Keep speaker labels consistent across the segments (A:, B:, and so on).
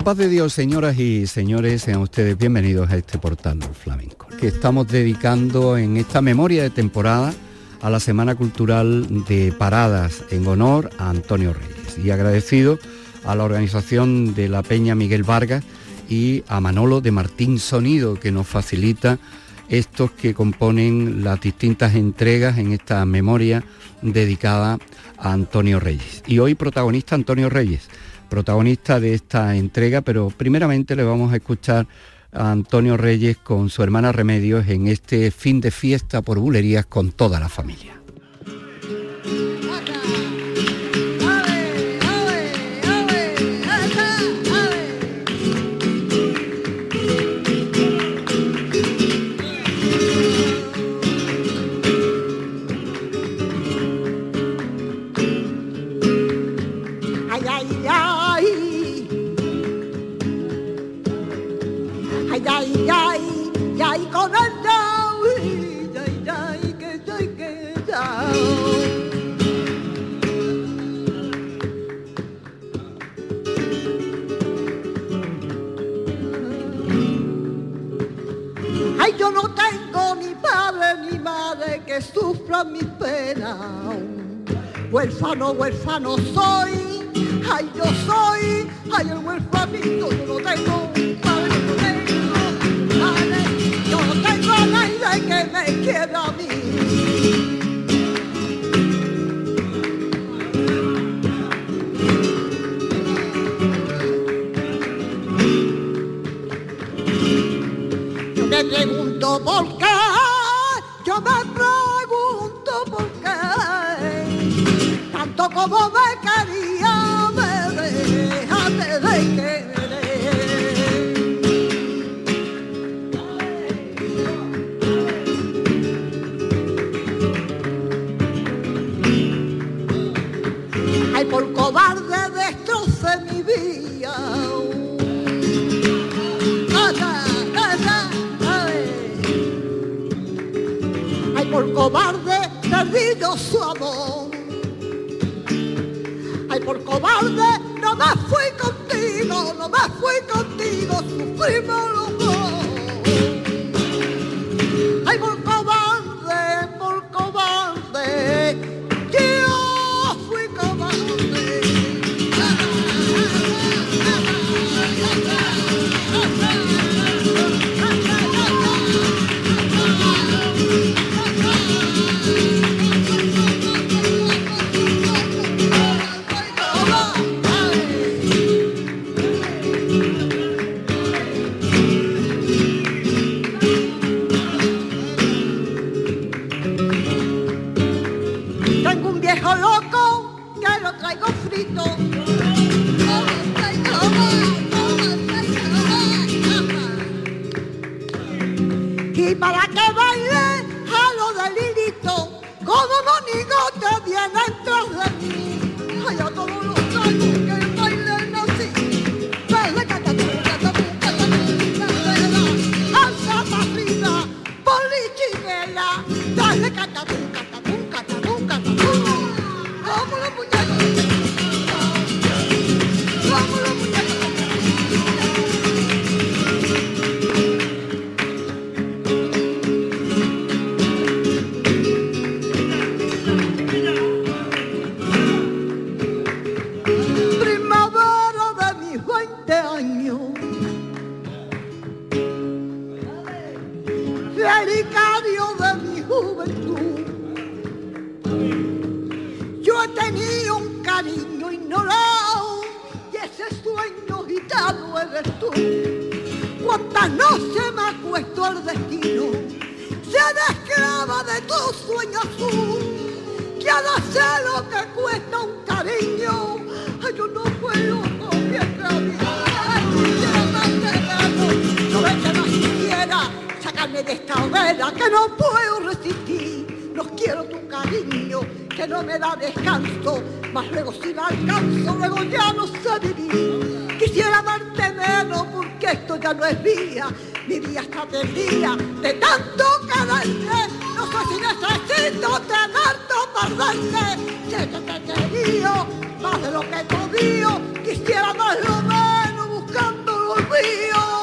A: La paz de Dios, señoras y señores, sean ustedes bienvenidos a este portal flamenco, que estamos dedicando en esta memoria de temporada a la Semana Cultural de Paradas en honor a Antonio Reyes y agradecido a la organización de la Peña Miguel Vargas y a Manolo de Martín Sonido que nos facilita estos que componen las distintas entregas en esta memoria dedicada a Antonio Reyes. Y hoy protagonista Antonio Reyes protagonista de esta entrega, pero primeramente le vamos a escuchar a Antonio Reyes con su hermana Remedios en este fin de fiesta por bulerías con toda la familia.
B: Mis penas. Huérfano, huérfano soy, ay yo soy, ay el huérfanito, yo no tengo, padre no tengo, padre, yo tengo a nadie que me quiera a mí. Yo me pregunto por como me quería, me dejaste de querer. Ay, por cobarde destroce mi vida. Ay, por cobarde perdido su amor cobarde, esta hoguera que no puedo resistir. No quiero tu cariño que no me da descanso, mas luego si la alcanzo, luego ya no sé vivir. Quisiera darte menos porque esto ya no es vía, mi día está perdida de tanto quererte. No sé si necesito tener tu perderte, sé que te querido más de lo que podido, quisiera más lo menos buscando lo mío.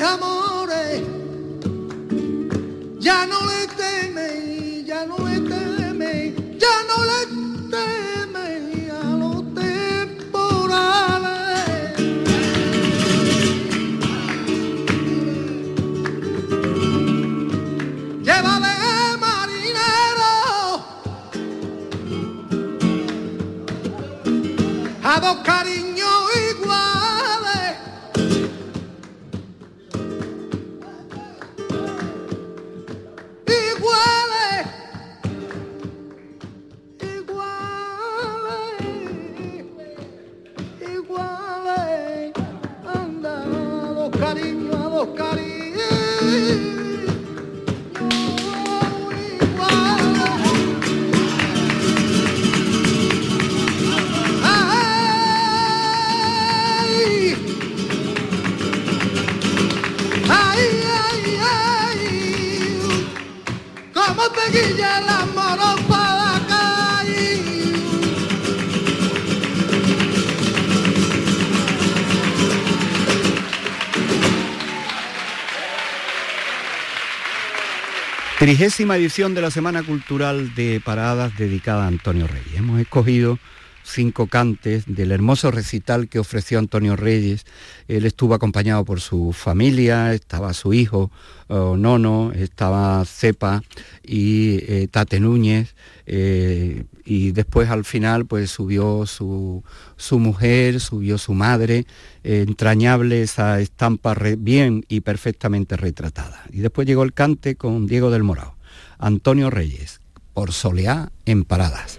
C: mis amores ya no le Trigésima edición de la Semana Cultural de Paradas dedicada a Antonio Reyes. Hemos escogido cinco cantes del hermoso recital que ofreció Antonio Reyes. Él estuvo acompañado por su familia, estaba su hijo Nono, estaba Cepa y eh, Tate Núñez. Eh, y después al final pues subió su, mujer, subió su madre, entrañable esa estampa bien y perfectamente retratada. Y después llegó el cante con Diego del Morao, Antonio Reyes, por Soleá en Paradas.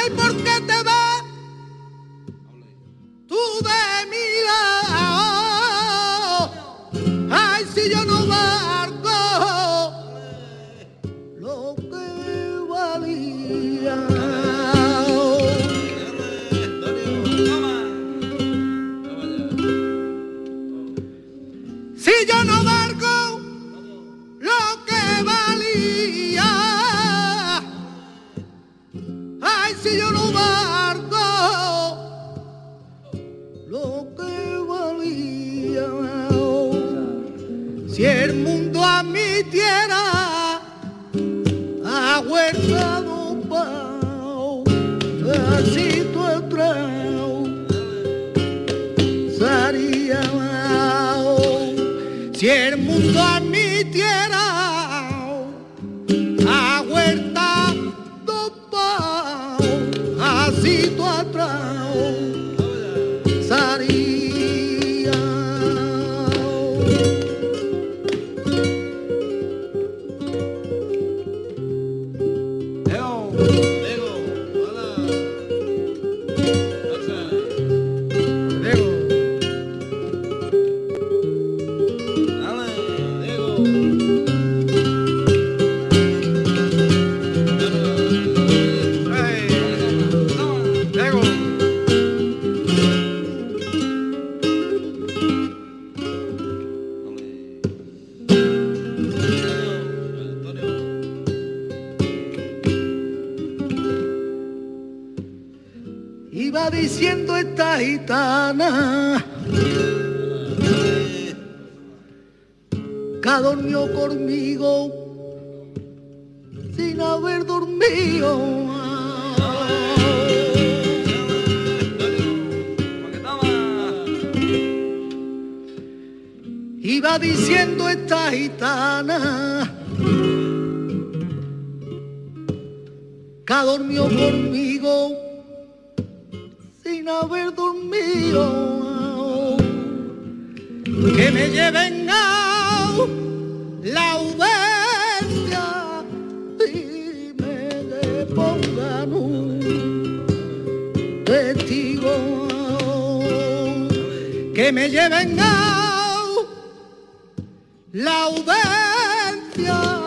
D: ay, ¿por qué te vas? diciendo esta gitana? Que dormió conmigo sin haber dormido. Iba diciendo esta gitana que dormió conmigo haber dormido, que me lleven a la audiencia y me le pongan un testigo, que
E: me lleven
C: a la audiencia.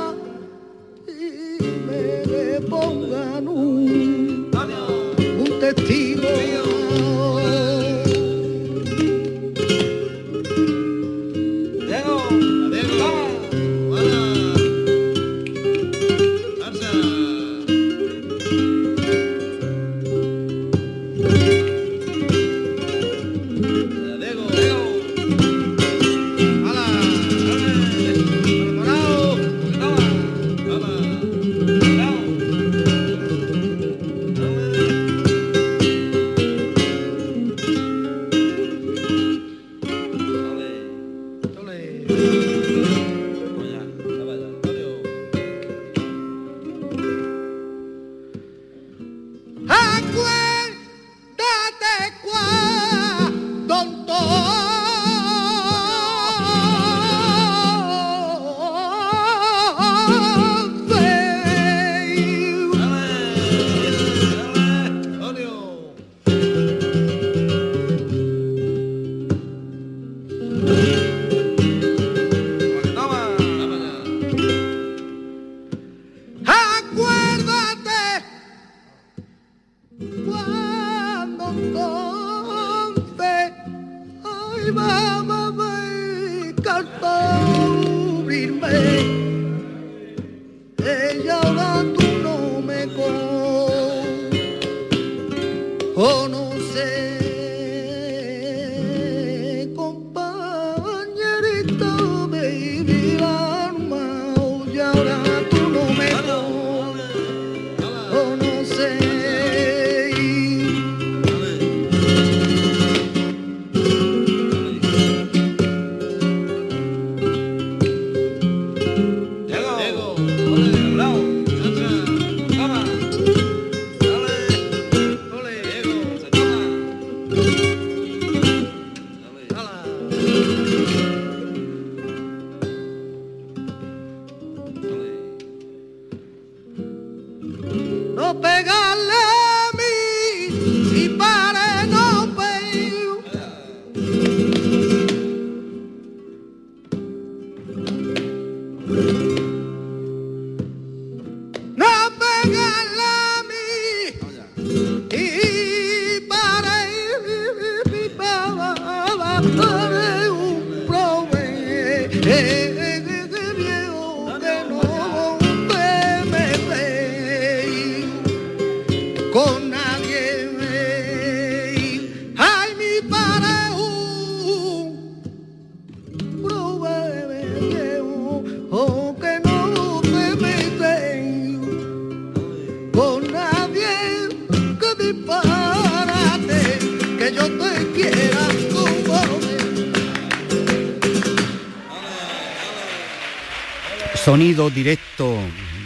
C: Directo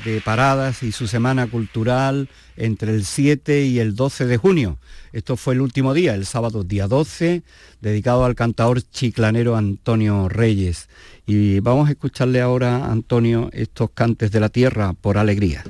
C: de Paradas y su semana cultural entre el 7 y el 12 de junio. Esto fue el último día, el sábado día 12, dedicado al cantador chiclanero Antonio Reyes. Y vamos a escucharle ahora, Antonio, estos cantes de la tierra por alegría.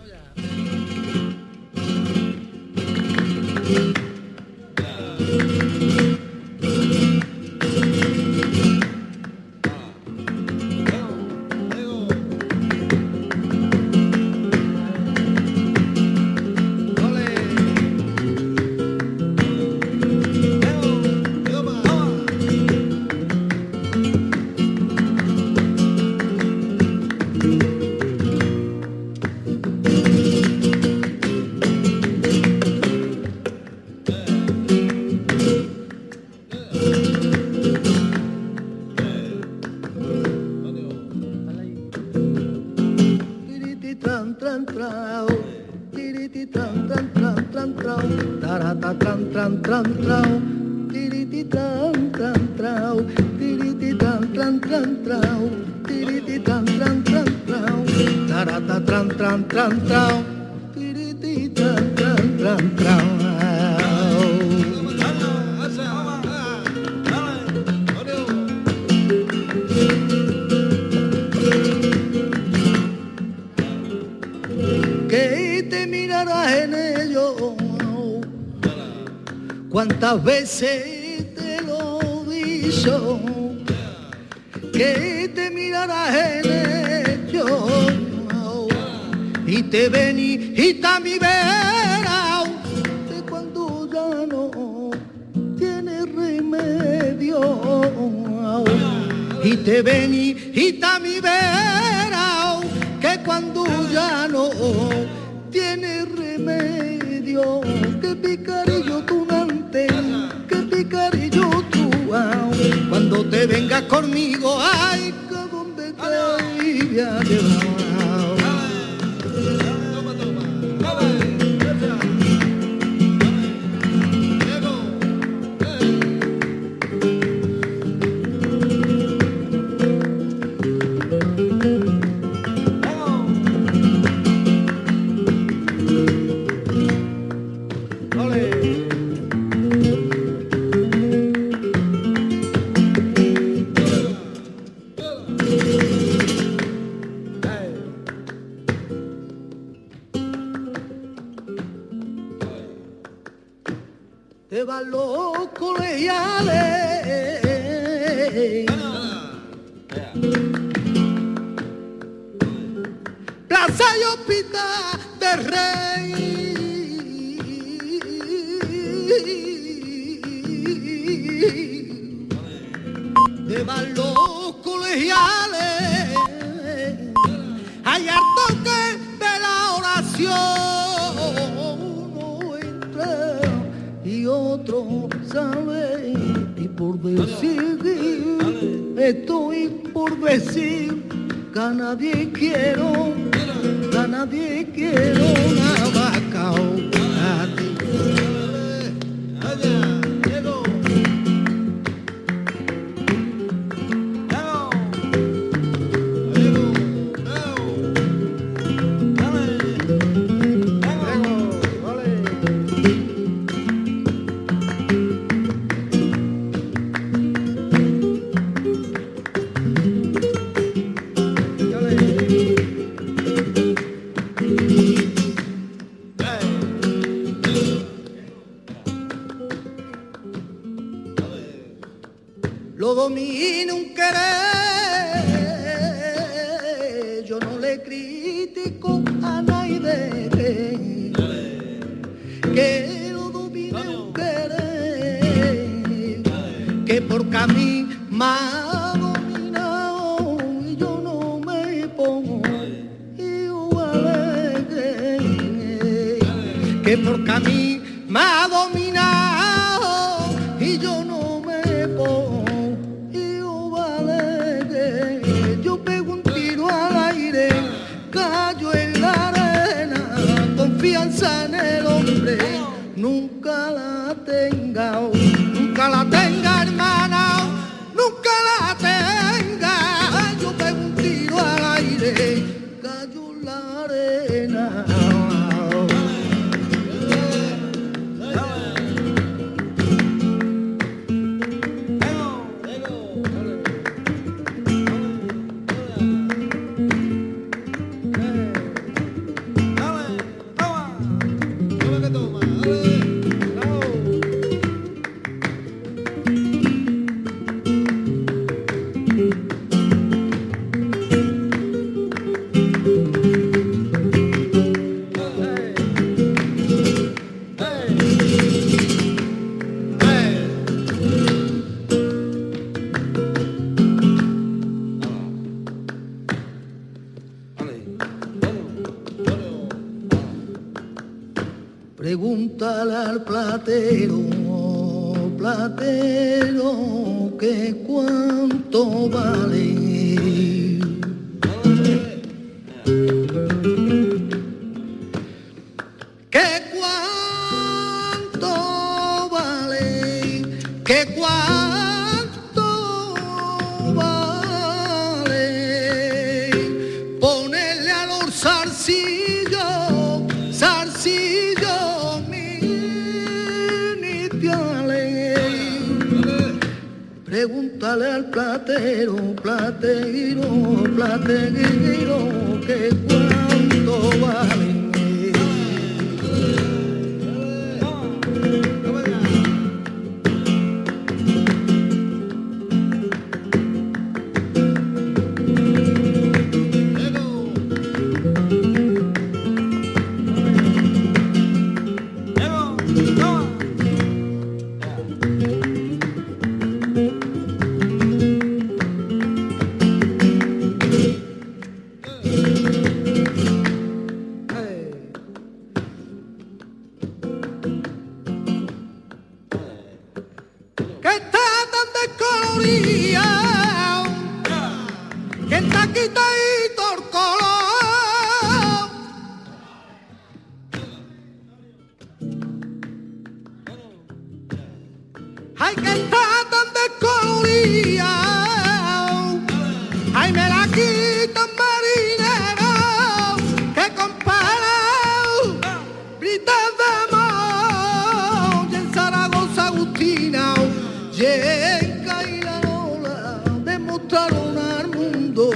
C: al mundo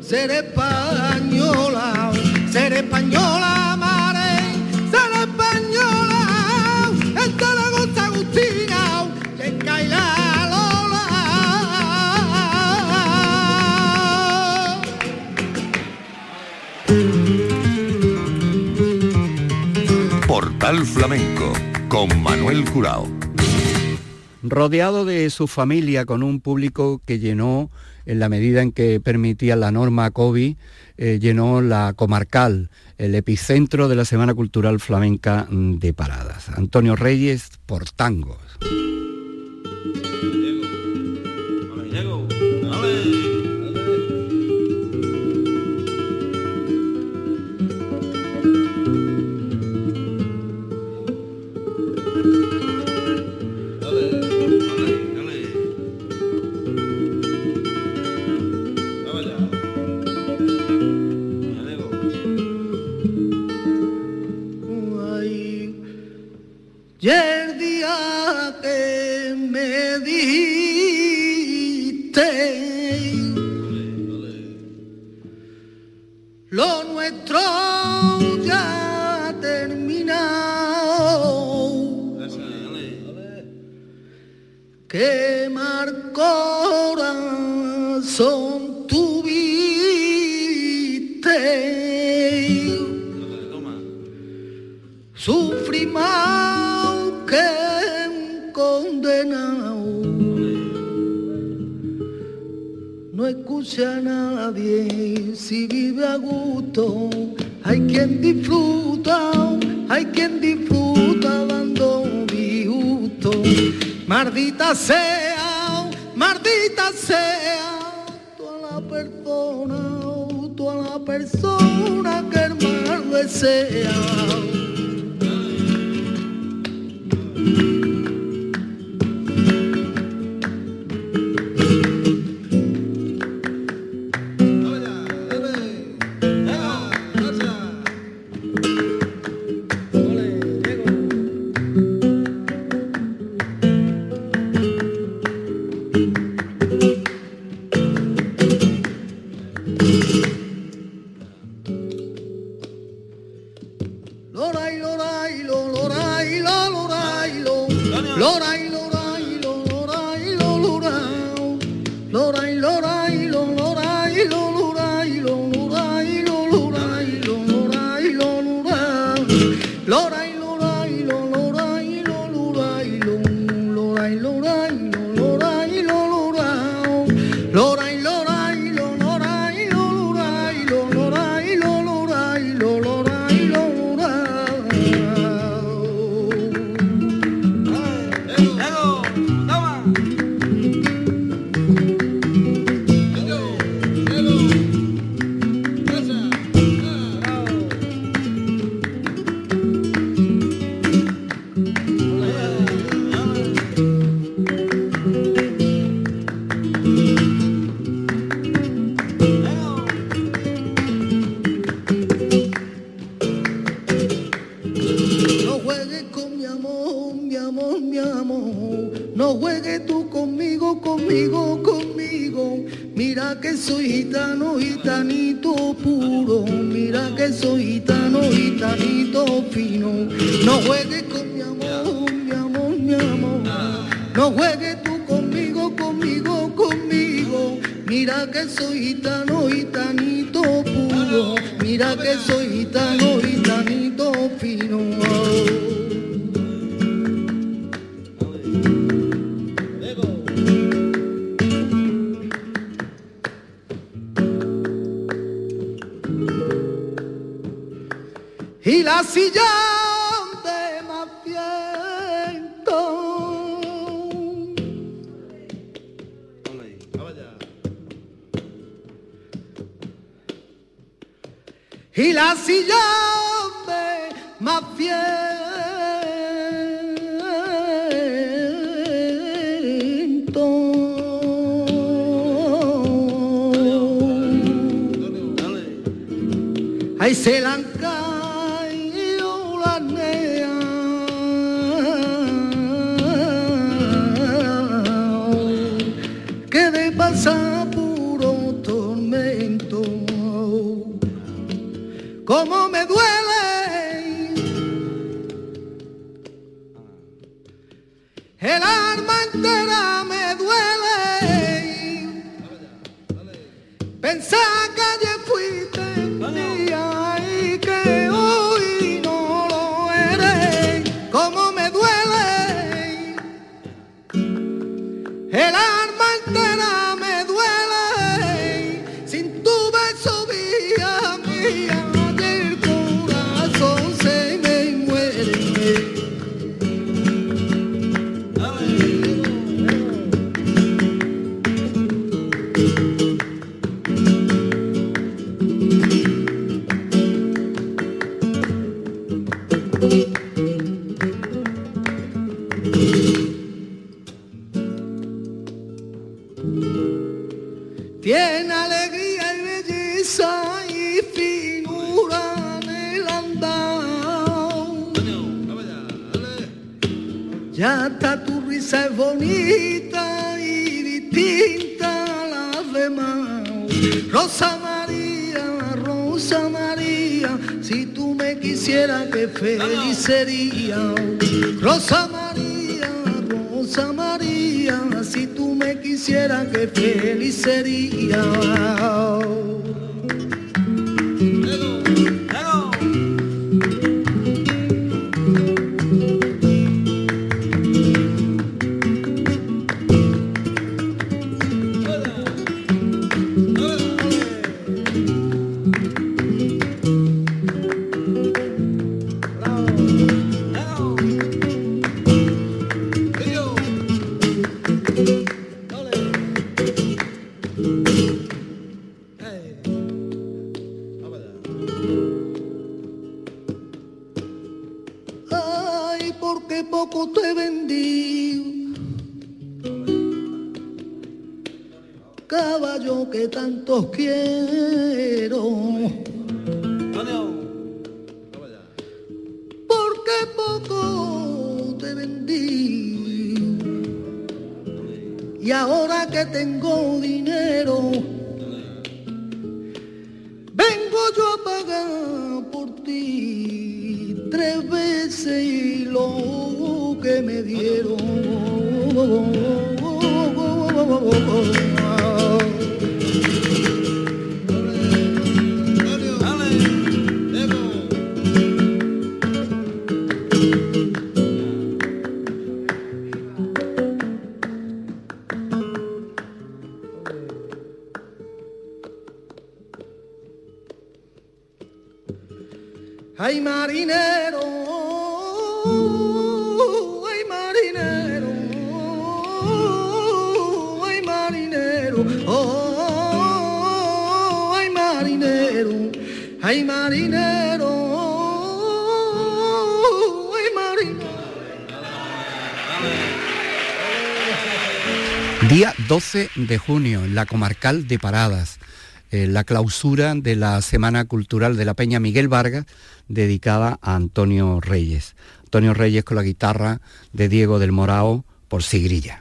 C: ser española, ser española, mare, ser española, esta la gusta Agustina, que cae la lola.
F: Portal Flamenco con Manuel Curao
A: rodeado de su familia con un público que llenó en la medida en que permitía la norma COVID, eh, llenó la comarcal, el epicentro de la Semana Cultural Flamenca de Paradas. Antonio Reyes por tangos.
C: no escucha a nadie si vive a gusto. Hay quien disfruta, hay quien disfruta dando mi gusto. Maldita sea, maldita sea, toda la persona, toda la persona que el mal desea. el alma entera. felicidade. Quiero.
A: La comarcal de Paradas, eh, la clausura de la Semana Cultural de la Peña Miguel Vargas, dedicada a Antonio Reyes. Antonio Reyes con la guitarra de Diego del Morao por Sigrilla.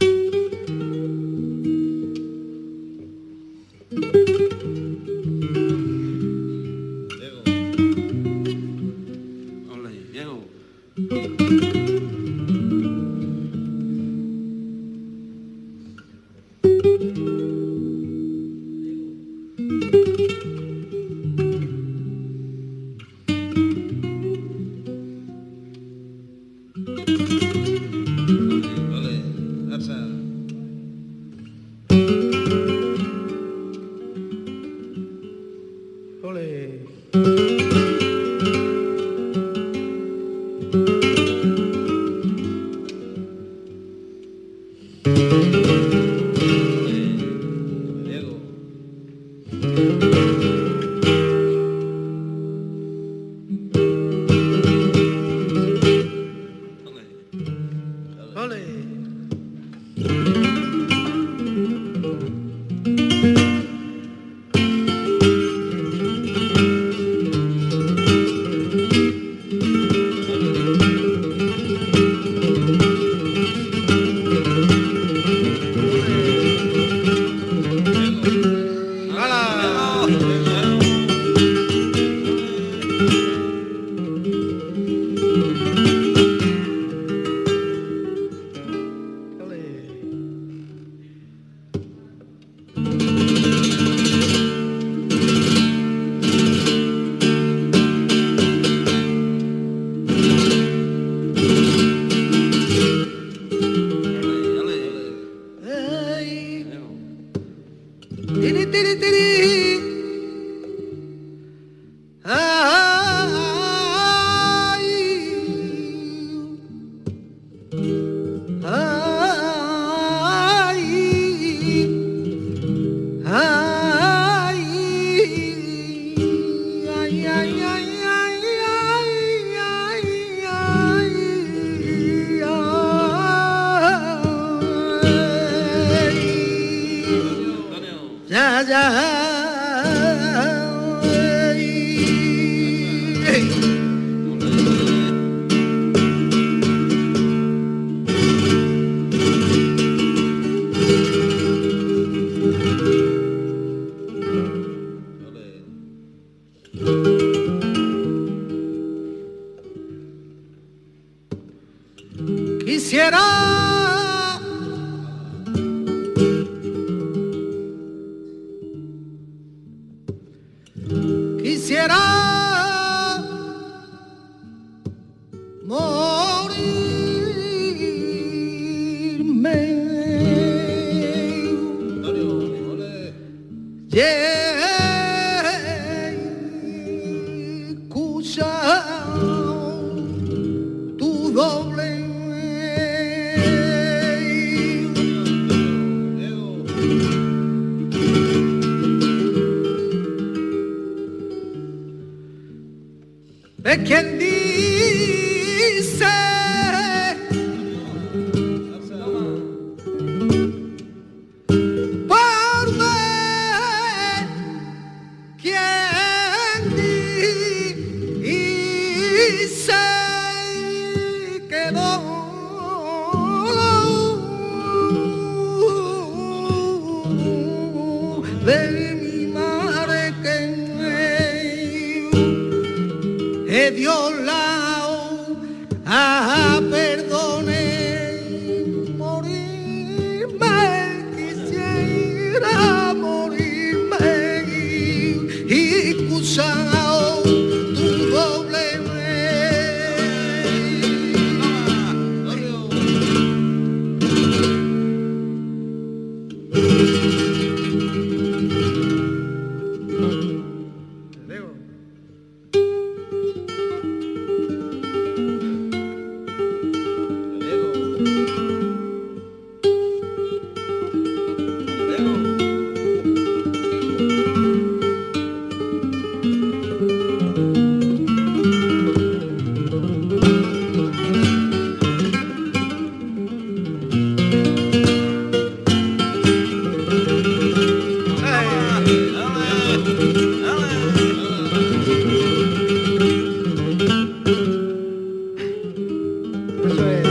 C: Eso es.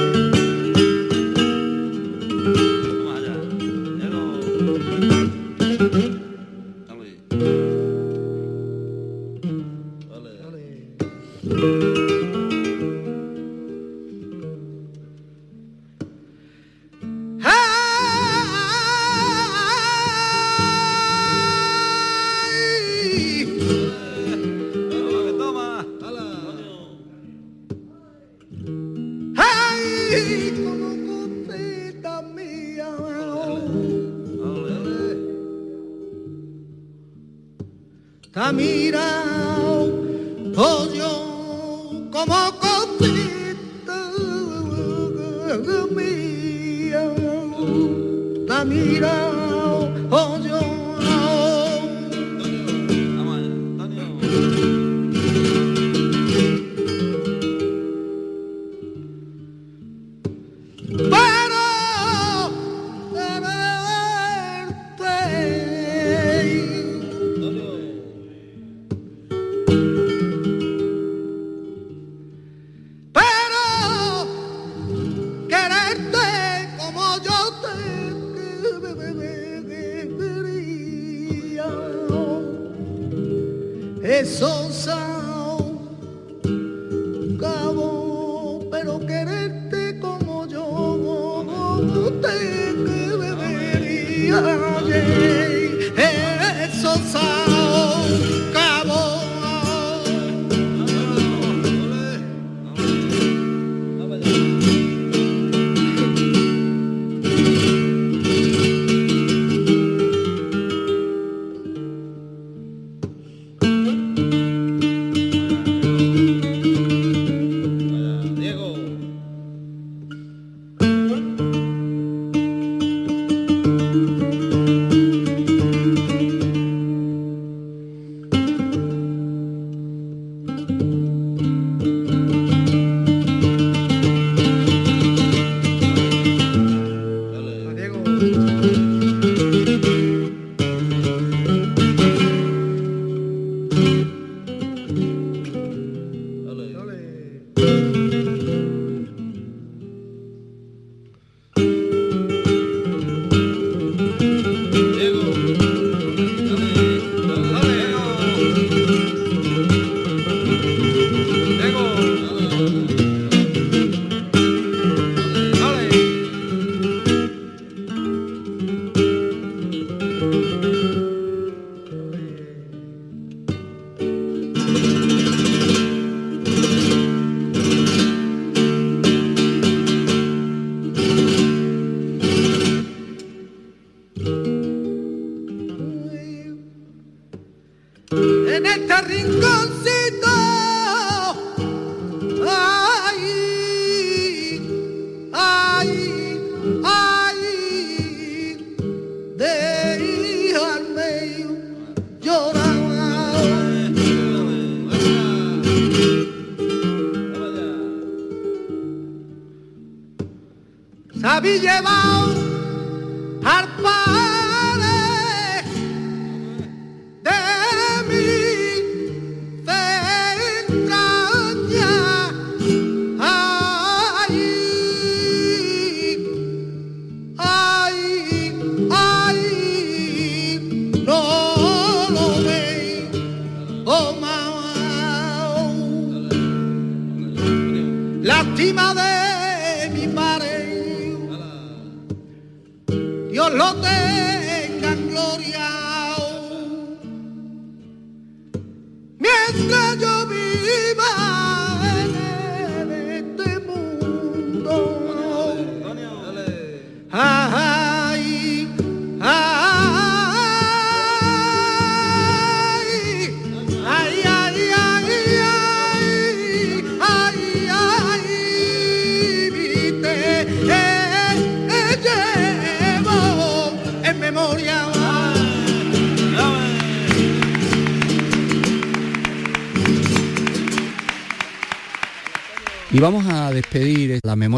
C: Sabí llevar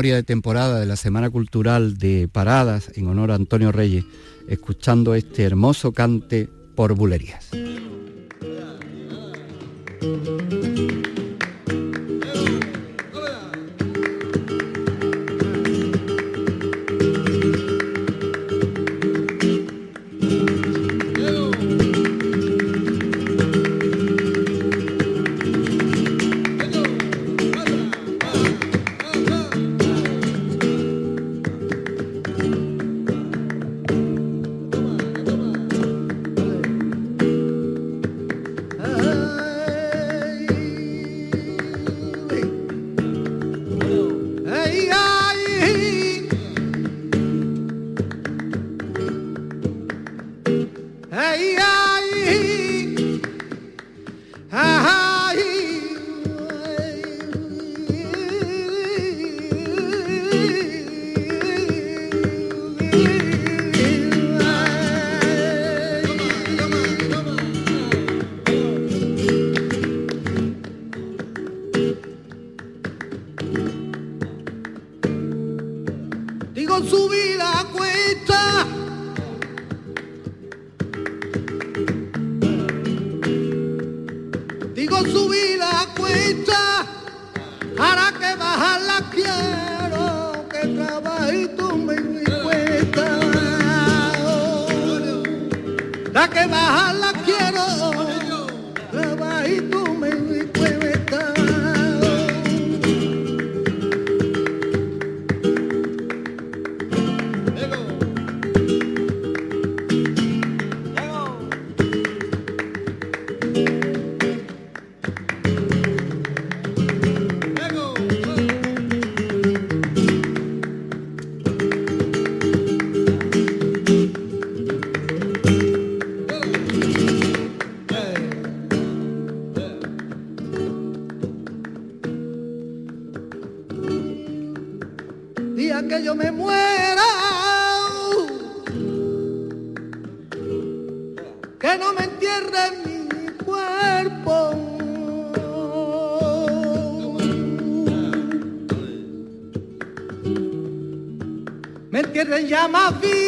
G: memoria
C: de temporada de la Semana Cultural de Paradas en honor a Antonio Reyes, escuchando este hermoso cante por bulerías.
G: my
C: feet.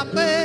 C: Lo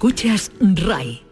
H: Escuchas RAI